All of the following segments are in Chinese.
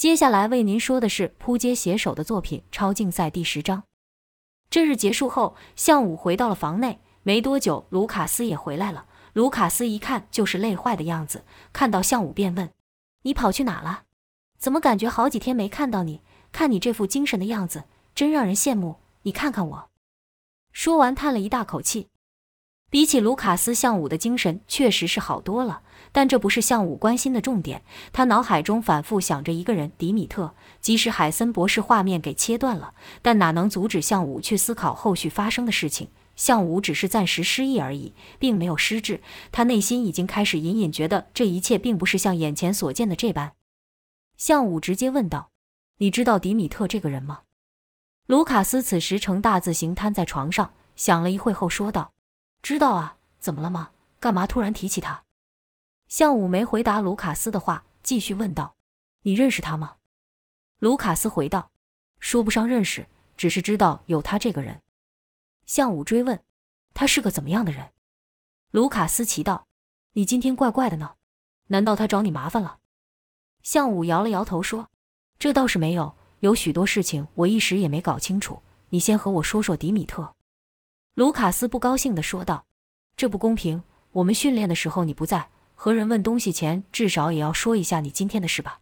接下来为您说的是扑街写手的作品《超竞赛》第十章。这日结束后，向武回到了房内。没多久，卢卡斯也回来了。卢卡斯一看就是累坏的样子，看到向武便问：“你跑去哪了？怎么感觉好几天没看到你？看你这副精神的样子，真让人羡慕。你看看我。”说完，叹了一大口气。比起卢卡斯，向武的精神确实是好多了。但这不是向武关心的重点。他脑海中反复想着一个人——迪米特。即使海森博士画面给切断了，但哪能阻止向武去思考后续发生的事情？向武只是暂时失忆而已，并没有失智。他内心已经开始隐隐觉得这一切并不是像眼前所见的这般。向武直接问道：“你知道迪米特这个人吗？”卢卡斯此时呈大字形瘫在床上，想了一会后说道：“知道啊，怎么了吗？干嘛突然提起他？”向武没回答卢卡斯的话，继续问道：“你认识他吗？”卢卡斯回道：“说不上认识，只是知道有他这个人。”向武追问：“他是个怎么样的人？”卢卡斯奇道：“你今天怪怪的呢，难道他找你麻烦了？”向武摇了摇头说：“这倒是没有，有许多事情我一时也没搞清楚。你先和我说说迪米特。”卢卡斯不高兴地说道：“这不公平！我们训练的时候你不在，和人问东西前至少也要说一下你今天的事吧。”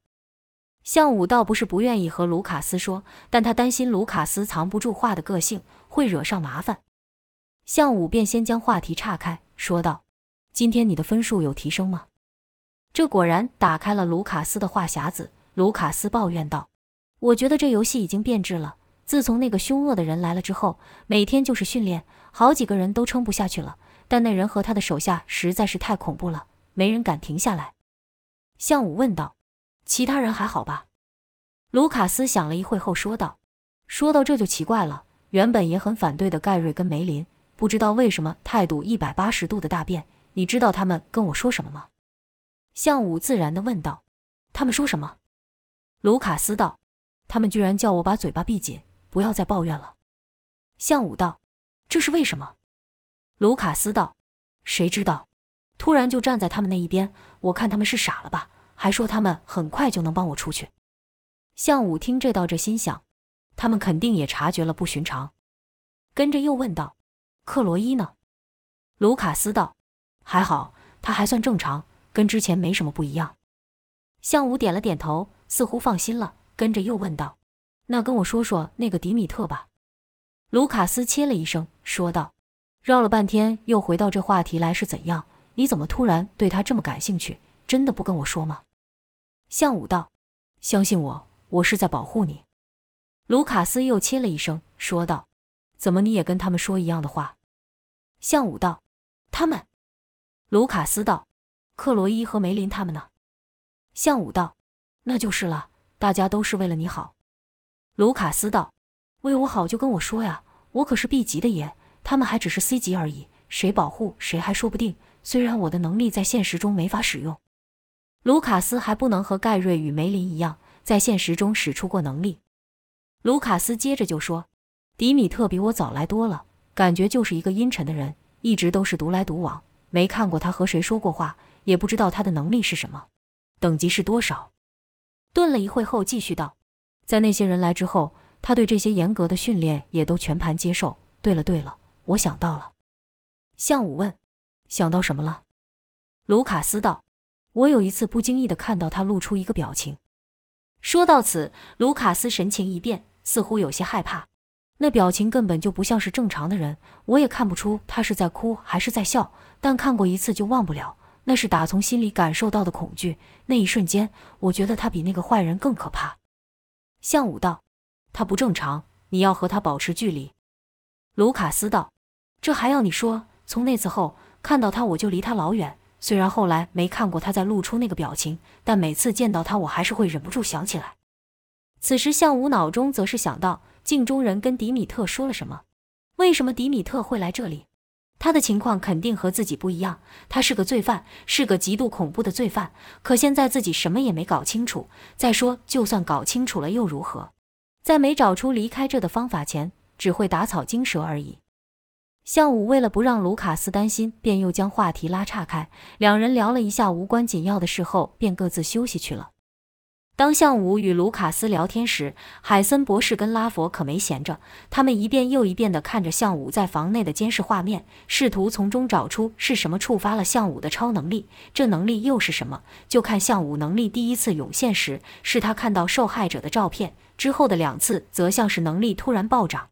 向武倒不是不愿意和卢卡斯说，但他担心卢卡斯藏不住话的个性会惹上麻烦。向武便先将话题岔开，说道：“今天你的分数有提升吗？”这果然打开了卢卡斯的话匣子。卢卡斯抱怨道：“我觉得这游戏已经变质了。自从那个凶恶的人来了之后，每天就是训练，好几个人都撑不下去了。但那人和他的手下实在是太恐怖了，没人敢停下来。”向武问道：“其他人还好吧？”卢卡斯想了一会后说道：“说到这就奇怪了，原本也很反对的盖瑞跟梅林。”不知道为什么态度一百八十度的大变，你知道他们跟我说什么吗？向武自然的问道。他们说什么？卢卡斯道。他们居然叫我把嘴巴闭紧，不要再抱怨了。向武道。这是为什么？卢卡斯道。谁知道？突然就站在他们那一边，我看他们是傻了吧？还说他们很快就能帮我出去。向武听这道，这心想，他们肯定也察觉了不寻常，跟着又问道。克罗伊呢？卢卡斯道：“还好，他还算正常，跟之前没什么不一样。”向武点了点头，似乎放心了，跟着又问道：“那跟我说说那个迪米特吧。”卢卡斯切了一声，说道：“绕了半天又回到这话题来，是怎样？你怎么突然对他这么感兴趣？真的不跟我说吗？”向武道：“相信我，我是在保护你。”卢卡斯又切了一声，说道：“怎么你也跟他们说一样的话？”向武道：“他们。”卢卡斯道：“克罗伊和梅林他们呢？”向武道：“那就是了，大家都是为了你好。”卢卡斯道：“为我好就跟我说呀，我可是 B 级的爷，他们还只是 C 级而已，谁保护谁还说不定。虽然我的能力在现实中没法使用，卢卡斯还不能和盖瑞与梅林一样在现实中使出过能力。”卢卡斯接着就说：“迪米特比我早来多了。”感觉就是一个阴沉的人，一直都是独来独往，没看过他和谁说过话，也不知道他的能力是什么，等级是多少。顿了一会后，继续道：“在那些人来之后，他对这些严格的训练也都全盘接受。对了对了，我想到了。”向武问：“想到什么了？”卢卡斯道：“我有一次不经意的看到他露出一个表情。”说到此，卢卡斯神情一变，似乎有些害怕。那表情根本就不像是正常的人，我也看不出他是在哭还是在笑，但看过一次就忘不了，那是打从心里感受到的恐惧。那一瞬间，我觉得他比那个坏人更可怕。向武道：“他不正常，你要和他保持距离。”卢卡斯道：“这还要你说？从那次后看到他，我就离他老远。虽然后来没看过他再露出那个表情，但每次见到他，我还是会忍不住想起来。”此时，向武脑中则是想到。镜中人跟迪米特说了什么？为什么迪米特会来这里？他的情况肯定和自己不一样。他是个罪犯，是个极度恐怖的罪犯。可现在自己什么也没搞清楚。再说，就算搞清楚了又如何？在没找出离开这的方法前，只会打草惊蛇而已。向武为了不让卢卡斯担心，便又将话题拉岔开。两人聊了一下无关紧要的事后，便各自休息去了。当向武与卢卡斯聊天时，海森博士跟拉佛可没闲着，他们一遍又一遍地看着向武在房内的监视画面，试图从中找出是什么触发了向武的超能力，这能力又是什么？就看向武能力第一次涌现时，是他看到受害者的照片，之后的两次则像是能力突然暴涨。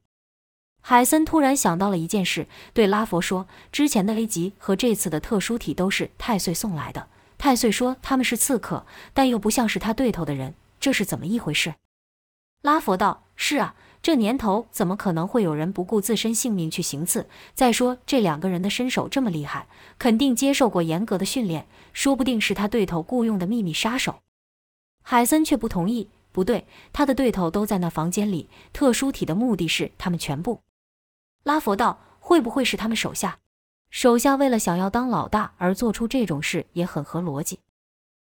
海森突然想到了一件事，对拉佛说：“之前的 A 级和这次的特殊体都是太岁送来的。”太岁说他们是刺客，但又不像是他对头的人，这是怎么一回事？拉佛道：“是啊，这年头怎么可能会有人不顾自身性命去行刺？再说这两个人的身手这么厉害，肯定接受过严格的训练，说不定是他对头雇佣的秘密杀手。”海森却不同意：“不对，他的对头都在那房间里，特殊体的目的是他们全部。”拉佛道：“会不会是他们手下？”手下为了想要当老大而做出这种事也很合逻辑。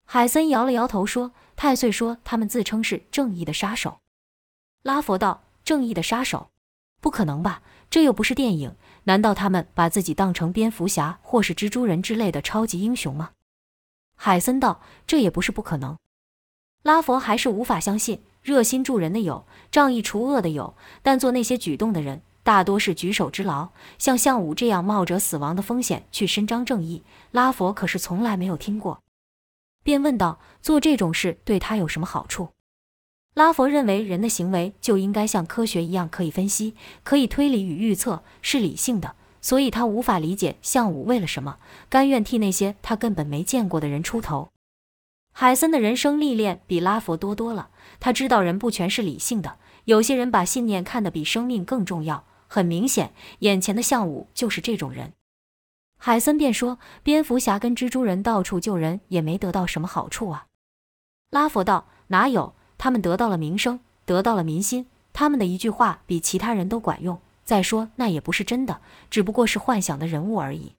海森摇了摇头说：“太岁说他们自称是正义的杀手。”拉佛道：“正义的杀手？不可能吧？这又不是电影，难道他们把自己当成蝙蝠侠或是蜘蛛人之类的超级英雄吗？”海森道：“这也不是不可能。”拉佛还是无法相信，热心助人的有，仗义除恶的有，但做那些举动的人。大多是举手之劳，像项武这样冒着死亡的风险去伸张正义，拉佛可是从来没有听过。便问道：“做这种事对他有什么好处？”拉佛认为人的行为就应该像科学一样可以分析、可以推理与预测，是理性的，所以他无法理解项武为了什么甘愿替那些他根本没见过的人出头。海森的人生历练比拉佛多多了，他知道人不全是理性的，有些人把信念看得比生命更重要。很明显，眼前的项武就是这种人。海森便说：“蝙蝠侠跟蜘蛛人到处救人，也没得到什么好处啊。”拉佛道：“哪有？他们得到了名声，得到了民心，他们的一句话比其他人都管用。再说，那也不是真的，只不过是幻想的人物而已。”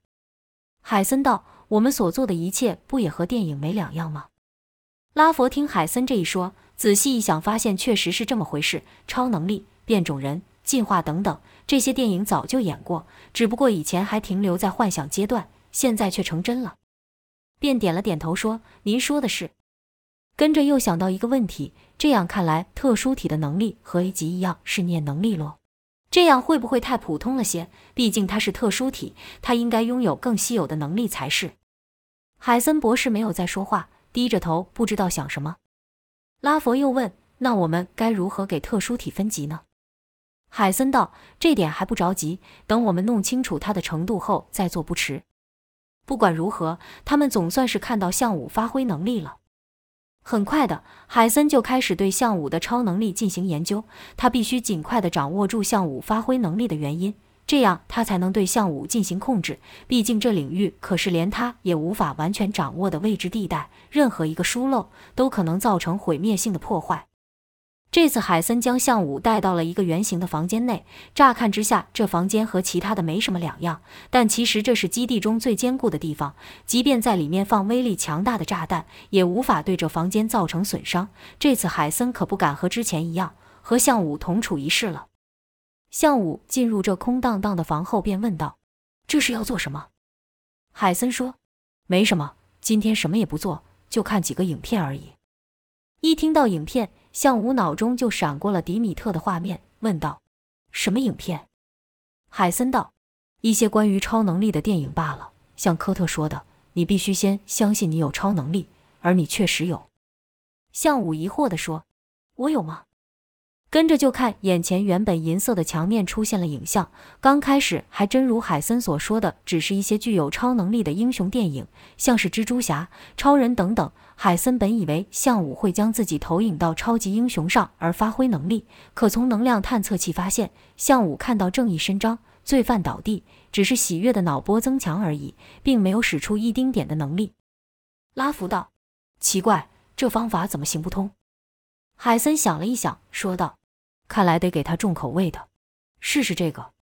海森道：“我们所做的一切，不也和电影没两样吗？”拉佛听海森这一说，仔细一想，发现确实是这么回事：超能力、变种人。进化等等，这些电影早就演过，只不过以前还停留在幻想阶段，现在却成真了。便点了点头说：“您说的是。”跟着又想到一个问题，这样看来，特殊体的能力和 A 级一样是念能力咯？这样会不会太普通了些？毕竟他是特殊体，他应该拥有更稀有的能力才是。海森博士没有再说话，低着头，不知道想什么。拉佛又问：“那我们该如何给特殊体分级呢？”海森道：“这点还不着急，等我们弄清楚他的程度后再做不迟。不管如何，他们总算是看到项武发挥能力了。很快的，海森就开始对项武的超能力进行研究。他必须尽快的掌握住项武发挥能力的原因，这样他才能对项武进行控制。毕竟这领域可是连他也无法完全掌握的未知地带，任何一个疏漏都可能造成毁灭性的破坏。”这次海森将项武带到了一个圆形的房间内，乍看之下，这房间和其他的没什么两样，但其实这是基地中最坚固的地方，即便在里面放威力强大的炸弹，也无法对这房间造成损伤。这次海森可不敢和之前一样，和项武同处一室了。项武进入这空荡荡的房后，便问道：“这是要做什么？”海森说：“没什么，今天什么也不做，就看几个影片而已。”一听到影片，向武脑中就闪过了迪米特的画面，问道：“什么影片？”海森道：“一些关于超能力的电影罢了。像科特说的，你必须先相信你有超能力，而你确实有。”向武疑惑地说：“我有吗？”跟着就看眼前原本银色的墙面出现了影像。刚开始还真如海森所说的，只是一些具有超能力的英雄电影，像是蜘蛛侠、超人等等。海森本以为向武会将自己投影到超级英雄上而发挥能力，可从能量探测器发现，向武看到正义伸张，罪犯倒地，只是喜悦的脑波增强而已，并没有使出一丁点的能力。拉福道：“奇怪，这方法怎么行不通？”海森想了一想，说道。看来得给他重口味的，试试这个。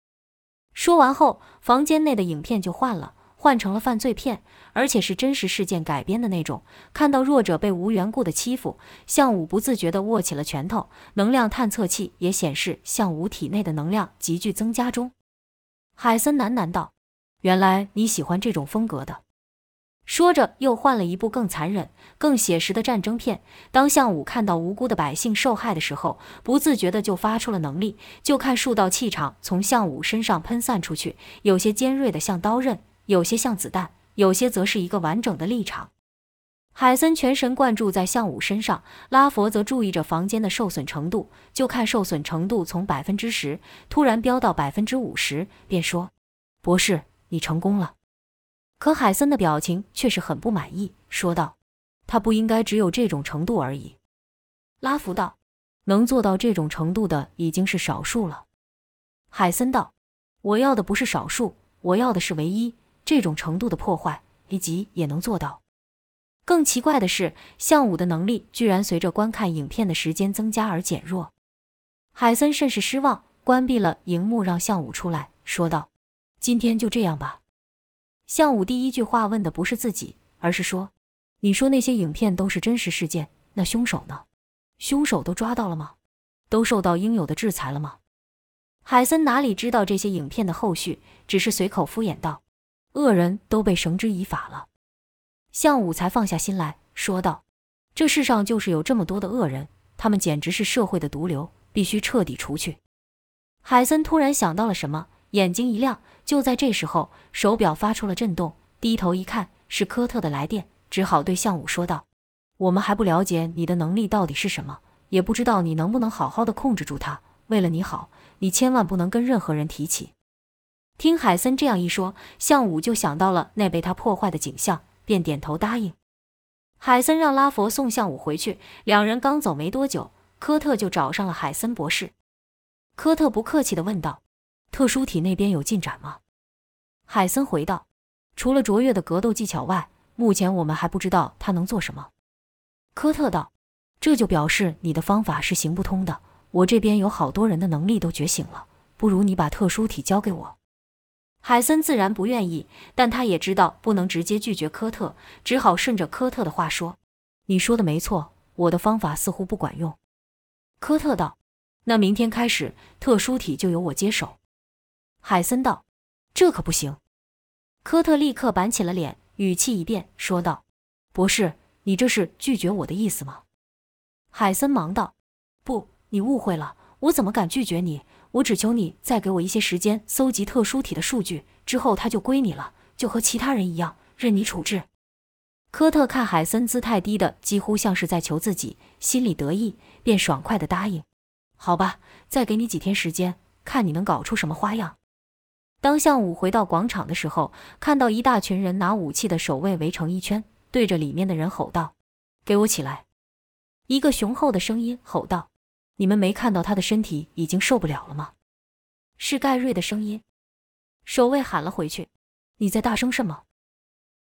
说完后，房间内的影片就换了，换成了犯罪片，而且是真实事件改编的那种。看到弱者被无缘故的欺负，向武不自觉地握起了拳头。能量探测器也显示向武体内的能量急剧增加中。海森喃喃道：“原来你喜欢这种风格的。”说着，又换了一部更残忍、更写实的战争片。当项武看到无辜的百姓受害的时候，不自觉的就发出了能力。就看数道气场从项武身上喷散出去，有些尖锐的像刀刃，有些像子弹，有些则是一个完整的立场。海森全神贯注在项武身上，拉佛则注意着房间的受损程度。就看受损程度从百分之十突然飙到百分之五十，便说：“博士，你成功了。”可海森的表情却是很不满意，说道：“他不应该只有这种程度而已。”拉弗道：“能做到这种程度的已经是少数了。”海森道：“我要的不是少数，我要的是唯一。这种程度的破坏，一级也能做到。”更奇怪的是，项武的能力居然随着观看影片的时间增加而减弱。海森甚是失望，关闭了荧幕，让项武出来说道：“今天就这样吧。”项武第一句话问的不是自己，而是说：“你说那些影片都是真实事件，那凶手呢？凶手都抓到了吗？都受到应有的制裁了吗？”海森哪里知道这些影片的后续，只是随口敷衍道：“恶人都被绳之以法了。”项武才放下心来说道：“这世上就是有这么多的恶人，他们简直是社会的毒瘤，必须彻底除去。”海森突然想到了什么。眼睛一亮，就在这时候，手表发出了震动。低头一看，是科特的来电，只好对向武说道：“我们还不了解你的能力到底是什么，也不知道你能不能好好的控制住他。为了你好，你千万不能跟任何人提起。”听海森这样一说，向武就想到了那被他破坏的景象，便点头答应。海森让拉佛送向武回去，两人刚走没多久，科特就找上了海森博士。科特不客气地问道。特殊体那边有进展吗？海森回道：“除了卓越的格斗技巧外，目前我们还不知道他能做什么。”科特道：“这就表示你的方法是行不通的。我这边有好多人的能力都觉醒了，不如你把特殊体交给我。”海森自然不愿意，但他也知道不能直接拒绝科特，只好顺着科特的话说：“你说的没错，我的方法似乎不管用。”科特道：“那明天开始，特殊体就由我接手。”海森道：“这可不行。”科特立刻板起了脸，语气一变，说道：“博士，你这是拒绝我的意思吗？”海森忙道：“不，你误会了，我怎么敢拒绝你？我只求你再给我一些时间搜集特殊体的数据，之后他就归你了，就和其他人一样，任你处置。”科特看海森姿态低的几乎像是在求自己，心里得意，便爽快的答应：“好吧，再给你几天时间，看你能搞出什么花样。”当项武回到广场的时候，看到一大群人拿武器的守卫围成一圈，对着里面的人吼道：“给我起来！”一个雄厚的声音吼道：“你们没看到他的身体已经受不了了吗？”是盖瑞的声音。守卫喊了回去：“你在大声什么？”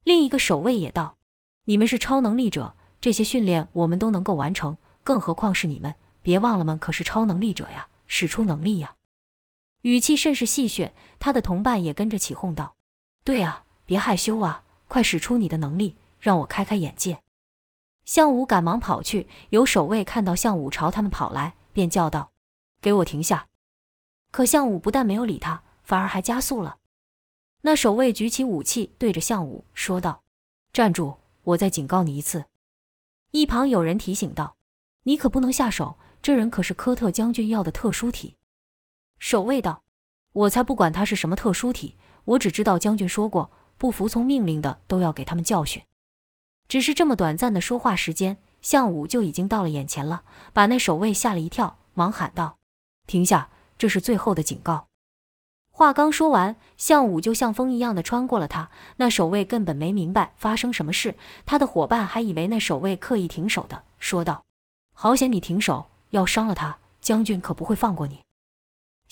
另一个守卫也道：“你们是超能力者，这些训练我们都能够完成，更何况是你们？别忘了们可是超能力者呀，使出能力呀！”语气甚是戏谑，他的同伴也跟着起哄道：“对啊，别害羞啊，快使出你的能力，让我开开眼界。”项武赶忙跑去，有守卫看到项武朝他们跑来，便叫道：“给我停下！”可项武不但没有理他，反而还加速了。那守卫举起武器，对着项武说道：“站住！我再警告你一次。”一旁有人提醒道：“你可不能下手，这人可是科特将军要的特殊体。”守卫道：“我才不管他是什么特殊体，我只知道将军说过，不服从命令的都要给他们教训。”只是这么短暂的说话时间，项武就已经到了眼前了，把那守卫吓了一跳，忙喊道：“停下！这是最后的警告。”话刚说完，项武就像风一样的穿过了他。那守卫根本没明白发生什么事，他的伙伴还以为那守卫刻意停手的，说道：“好险你停手，要伤了他，将军可不会放过你。”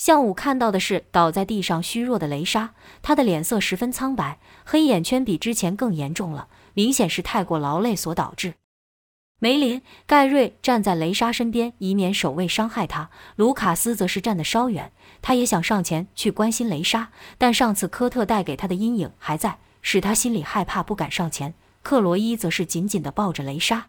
向武看到的是倒在地上虚弱的雷莎，她的脸色十分苍白，黑眼圈比之前更严重了，明显是太过劳累所导致。梅林、盖瑞站在雷莎身边，以免守卫伤害她；卢卡斯则是站得稍远，他也想上前去关心雷莎，但上次科特带给他的阴影还在，使他心里害怕，不敢上前。克罗伊则是紧紧地抱着雷莎。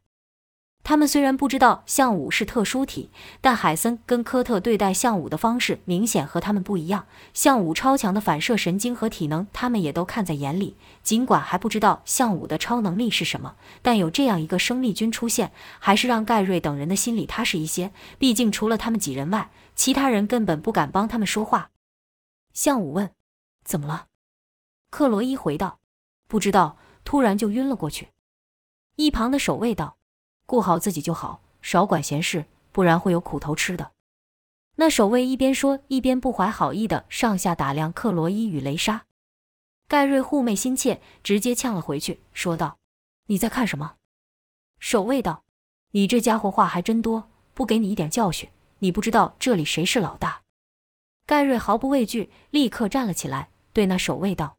他们虽然不知道项武是特殊体，但海森跟科特对待项武的方式明显和他们不一样。项武超强的反射神经和体能，他们也都看在眼里。尽管还不知道项武的超能力是什么，但有这样一个生力军出现，还是让盖瑞等人的心里踏实一些。毕竟除了他们几人外，其他人根本不敢帮他们说话。项武问：“怎么了？”克罗伊回道：“不知道，突然就晕了过去。”一旁的守卫道。顾好自己就好，少管闲事，不然会有苦头吃的。那守卫一边说，一边不怀好意的上下打量克罗伊与雷莎。盖瑞护妹心切，直接呛了回去，说道：“你在看什么？”守卫道：“你这家伙话还真多，不给你一点教训，你不知道这里谁是老大。”盖瑞毫不畏惧，立刻站了起来，对那守卫道：“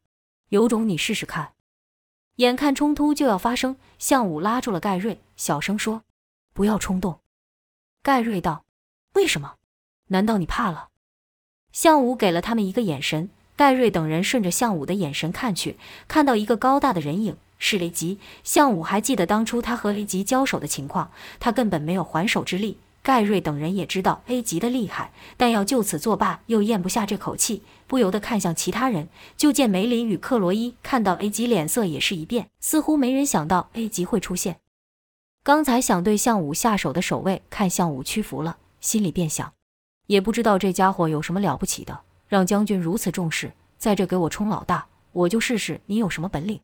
有种你试试看。”眼看冲突就要发生，项武拉住了盖瑞，小声说：“不要冲动。”盖瑞道：“为什么？难道你怕了？”项武给了他们一个眼神，盖瑞等人顺着项武的眼神看去，看到一个高大的人影，是雷吉。项武还记得当初他和雷吉交手的情况，他根本没有还手之力。盖瑞等人也知道 A 级的厉害，但要就此作罢，又咽不下这口气，不由得看向其他人。就见梅林与克罗伊看到 A 级，脸色也是一变，似乎没人想到 A 级会出现。刚才想对项武下手的守卫看项武屈服了，心里便想：也不知道这家伙有什么了不起的，让将军如此重视，在这给我冲老大，我就试试你有什么本领。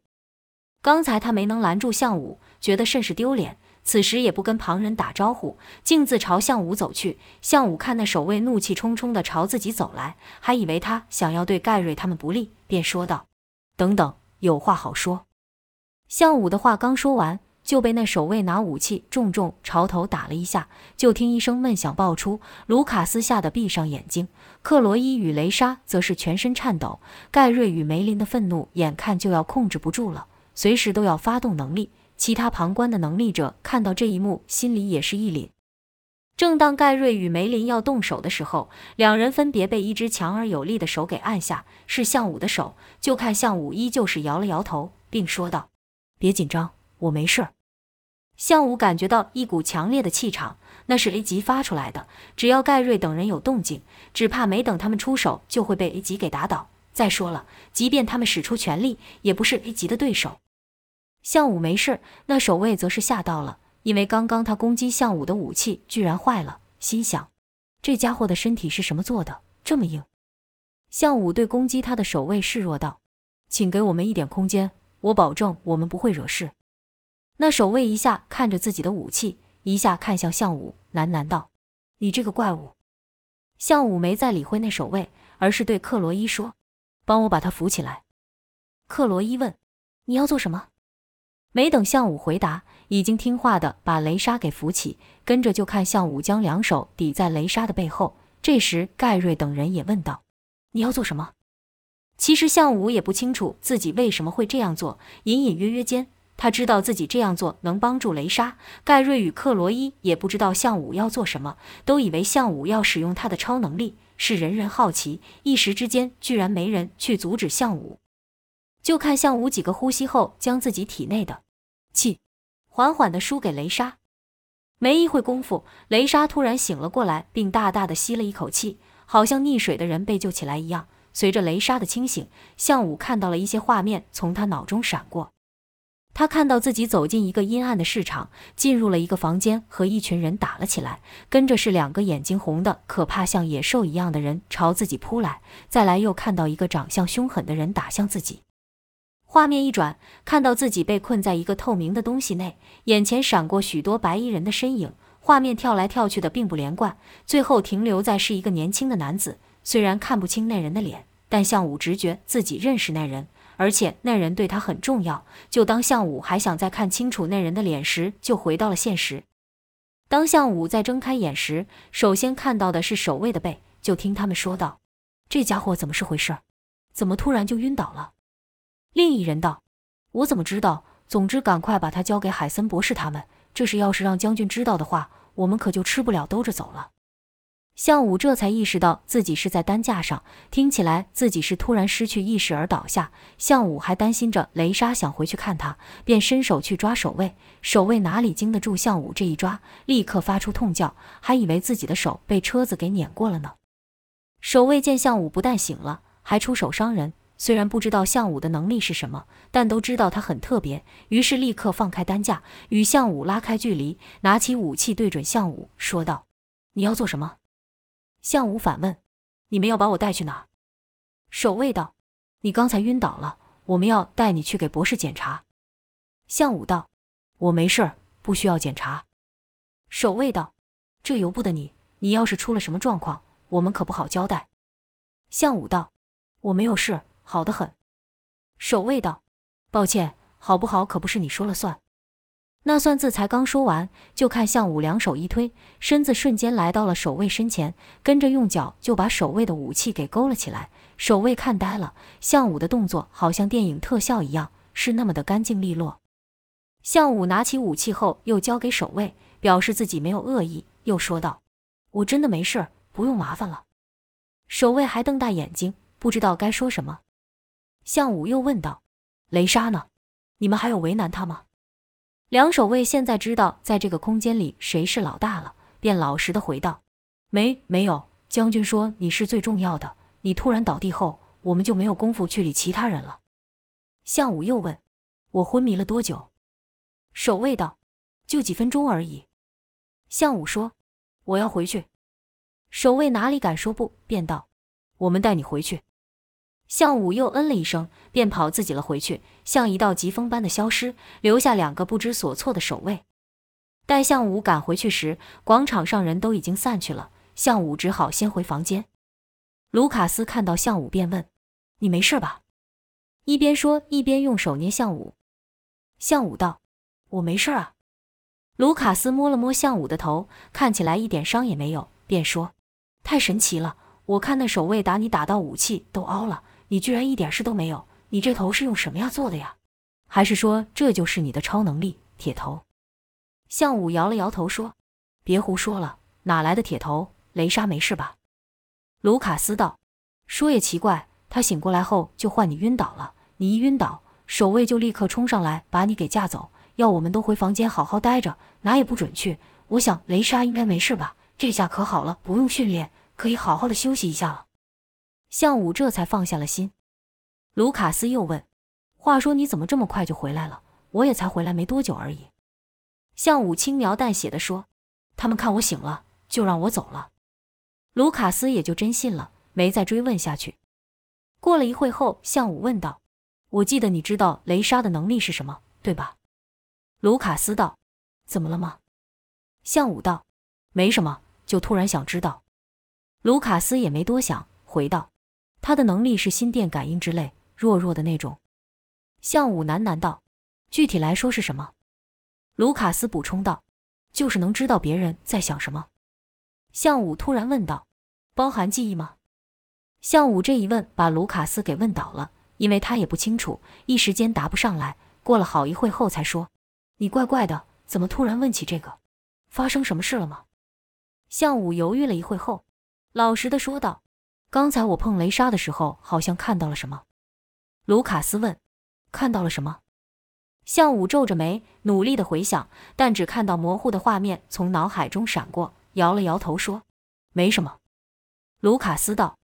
刚才他没能拦住项武，觉得甚是丢脸。此时也不跟旁人打招呼，径自朝项武走去。项武看那守卫怒气冲冲地朝自己走来，还以为他想要对盖瑞他们不利，便说道：“等等，有话好说。”项武的话刚说完，就被那守卫拿武器重重朝头打了一下。就听一声闷响爆出，卢卡斯吓得闭上眼睛，克罗伊与雷莎则是全身颤抖。盖瑞与梅林的愤怒眼看就要控制不住了，随时都要发动能力。其他旁观的能力者看到这一幕，心里也是一凛。正当盖瑞与梅林要动手的时候，两人分别被一只强而有力的手给按下，是向武的手。就看向武依旧是摇了摇头，并说道：“别紧张，我没事儿。”项武感觉到一股强烈的气场，那是 A 级发出来的。只要盖瑞等人有动静，只怕没等他们出手，就会被 A 级给打倒。再说了，即便他们使出全力，也不是 A 级的对手。项武没事，那守卫则是吓到了，因为刚刚他攻击项武的武器居然坏了，心想：这家伙的身体是什么做的，这么硬？项武对攻击他的守卫示弱道：“请给我们一点空间，我保证我们不会惹事。”那守卫一下看着自己的武器，一下看向项武，喃喃道：“你这个怪物。”项武没再理会那守卫，而是对克罗伊说：“帮我把他扶起来。”克罗伊问：“你要做什么？”没等项武回答，已经听话的把雷莎给扶起，跟着就看项武将两手抵在雷莎的背后。这时，盖瑞等人也问道：“你要做什么？”其实项武也不清楚自己为什么会这样做，隐隐约约间，他知道自己这样做能帮助雷莎。盖瑞与克罗伊也不知道项武要做什么，都以为项武要使用他的超能力，是人人好奇。一时之间，居然没人去阻止项武。就看向武几个呼吸后，将自己体内的气缓缓地输给雷莎。没一会功夫，雷莎突然醒了过来，并大大的吸了一口气，好像溺水的人被救起来一样。随着雷莎的清醒，项武看到了一些画面从他脑中闪过。他看到自己走进一个阴暗的市场，进入了一个房间，和一群人打了起来。跟着是两个眼睛红的、可怕像野兽一样的人朝自己扑来。再来又看到一个长相凶狠的人打向自己。画面一转，看到自己被困在一个透明的东西内，眼前闪过许多白衣人的身影，画面跳来跳去的并不连贯，最后停留在是一个年轻的男子。虽然看不清那人的脸，但向武直觉自己认识那人，而且那人对他很重要。就当向武还想再看清楚那人的脸时，就回到了现实。当向武再睁开眼时，首先看到的是守卫的背。就听他们说道：“这家伙怎么是回事？怎么突然就晕倒了？”另一人道：“我怎么知道？总之，赶快把他交给海森博士他们。这事要是让将军知道的话，我们可就吃不了兜着走了。”向武这才意识到自己是在担架上，听起来自己是突然失去意识而倒下。向武还担心着雷莎想回去看他，便伸手去抓守卫。守卫哪里经得住向武这一抓，立刻发出痛叫，还以为自己的手被车子给碾过了呢。守卫见向武不但醒了，还出手伤人，虽然不知道向武的能力是什么，但都知道他很特别，于是立刻放开担架，与向武拉开距离，拿起武器对准向武，说道：“你要做什么？”向武反问：“你们要把我带去哪儿？”守卫道：“你刚才晕倒了，我们要带你去给博士检查。”向武道：“我没事儿，不需要检查。”守卫道：“这由不得你，你要是出了什么状况，我们可不好交代。”向武道：“我没有事，好得很。”守卫道：“抱歉，好不好可不是你说了算。”那算字才刚说完，就看向武两手一推，身子瞬间来到了守卫身前，跟着用脚就把守卫的武器给勾了起来。守卫看呆了，向武的动作好像电影特效一样，是那么的干净利落。向武拿起武器后，又交给守卫，表示自己没有恶意，又说道：“我真的没事儿，不用麻烦了。”守卫还瞪大眼睛，不知道该说什么。向武又问道：“雷莎呢？你们还有为难他吗？”两守卫现在知道在这个空间里谁是老大了，便老实的回道：“没，没有。将军说你是最重要的，你突然倒地后，我们就没有功夫去理其他人了。”向武又问：“我昏迷了多久？”守卫道：“就几分钟而已。”向武说：“我要回去。”守卫哪里敢说不，便道：“我们带你回去。”向武又嗯了一声，便跑自己了回去，像一道疾风般的消失，留下两个不知所措的守卫。待向武赶回去时，广场上人都已经散去了，向武只好先回房间。卢卡斯看到向武，便问：“你没事吧？”一边说一边用手捏向武。向武道：“我没事啊。”卢卡斯摸了摸向武的头，看起来一点伤也没有，便说：“太神奇了！我看那守卫打你打到武器都凹了。”你居然一点事都没有！你这头是用什么呀做的呀？还是说这就是你的超能力铁头？向武摇了摇头说：“别胡说了，哪来的铁头？雷莎没事吧？”卢卡斯道：“说也奇怪，他醒过来后就换你晕倒了。你一晕倒，守卫就立刻冲上来把你给架走，要我们都回房间好好待着，哪也不准去。我想雷莎应该没事吧？这下可好了，不用训练，可以好好的休息一下了。”向武这才放下了心。卢卡斯又问：“话说你怎么这么快就回来了？我也才回来没多久而已。”向武轻描淡写的说：“他们看我醒了，就让我走了。”卢卡斯也就真信了，没再追问下去。过了一会后，向武问道：“我记得你知道雷莎的能力是什么，对吧？”卢卡斯道：“怎么了吗？”向武道：“没什么，就突然想知道。”卢卡斯也没多想，回道。他的能力是心电感应之类，弱弱的那种。向武喃喃道：“具体来说是什么？”卢卡斯补充道：“就是能知道别人在想什么。”向武突然问道：“包含记忆吗？”向武这一问把卢卡斯给问倒了，因为他也不清楚，一时间答不上来。过了好一会后才说：“你怪怪的，怎么突然问起这个？发生什么事了吗？”向武犹豫了一会后，老实的说道。刚才我碰雷莎的时候，好像看到了什么。卢卡斯问：“看到了什么？”向武皱着眉，努力的回想，但只看到模糊的画面从脑海中闪过，摇了摇头说：“没什么。”卢卡斯道：“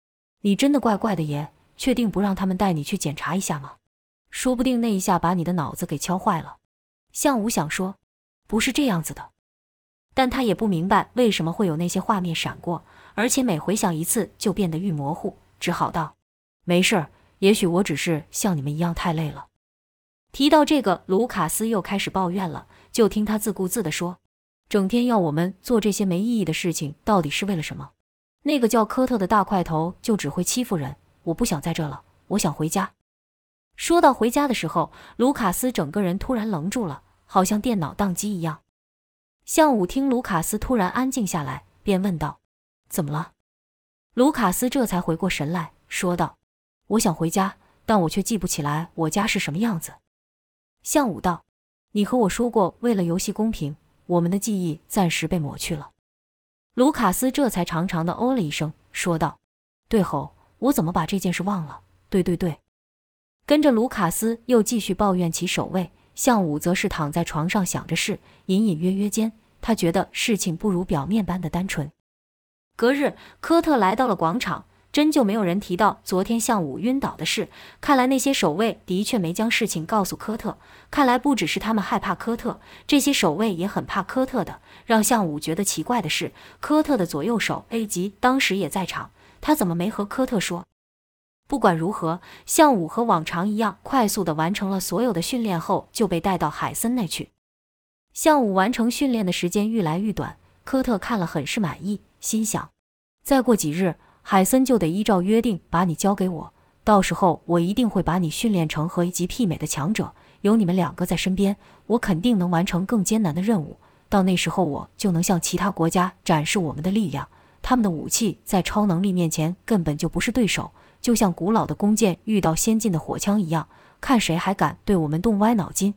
你真的怪怪的耶，确定不让他们带你去检查一下吗？说不定那一下把你的脑子给敲坏了。”向武想说：“不是这样子的。”但他也不明白为什么会有那些画面闪过。而且每回想一次就变得愈模糊，只好道：“没事儿，也许我只是像你们一样太累了。”提到这个，卢卡斯又开始抱怨了。就听他自顾自地说：“整天要我们做这些没意义的事情，到底是为了什么？那个叫科特的大块头就只会欺负人。我不想在这了，我想回家。”说到回家的时候，卢卡斯整个人突然愣住了，好像电脑宕机一样。向武听卢卡斯突然安静下来，便问道。怎么了？卢卡斯这才回过神来说道：“我想回家，但我却记不起来我家是什么样子。”向武道：“你和我说过，为了游戏公平，我们的记忆暂时被抹去了。”卢卡斯这才长长的哦了一声，说道：“对吼，我怎么把这件事忘了？对对对。”跟着卢卡斯又继续抱怨起守卫，向武则是躺在床上想着事，隐隐约约间，他觉得事情不如表面般的单纯。隔日，科特来到了广场。真就没有人提到昨天向武晕倒的事。看来那些守卫的确没将事情告诉科特。看来不只是他们害怕科特，这些守卫也很怕科特的。让向武觉得奇怪的是，科特的左右手 A 级当时也在场，他怎么没和科特说？不管如何，向武和往常一样，快速的完成了所有的训练后，就被带到海森那去。向武完成训练的时间愈来愈短，科特看了很是满意，心想：再过几日。海森就得依照约定把你交给我，到时候我一定会把你训练成和一级媲美的强者。有你们两个在身边，我肯定能完成更艰难的任务。到那时候，我就能向其他国家展示我们的力量。他们的武器在超能力面前根本就不是对手，就像古老的弓箭遇到先进的火枪一样，看谁还敢对我们动歪脑筋。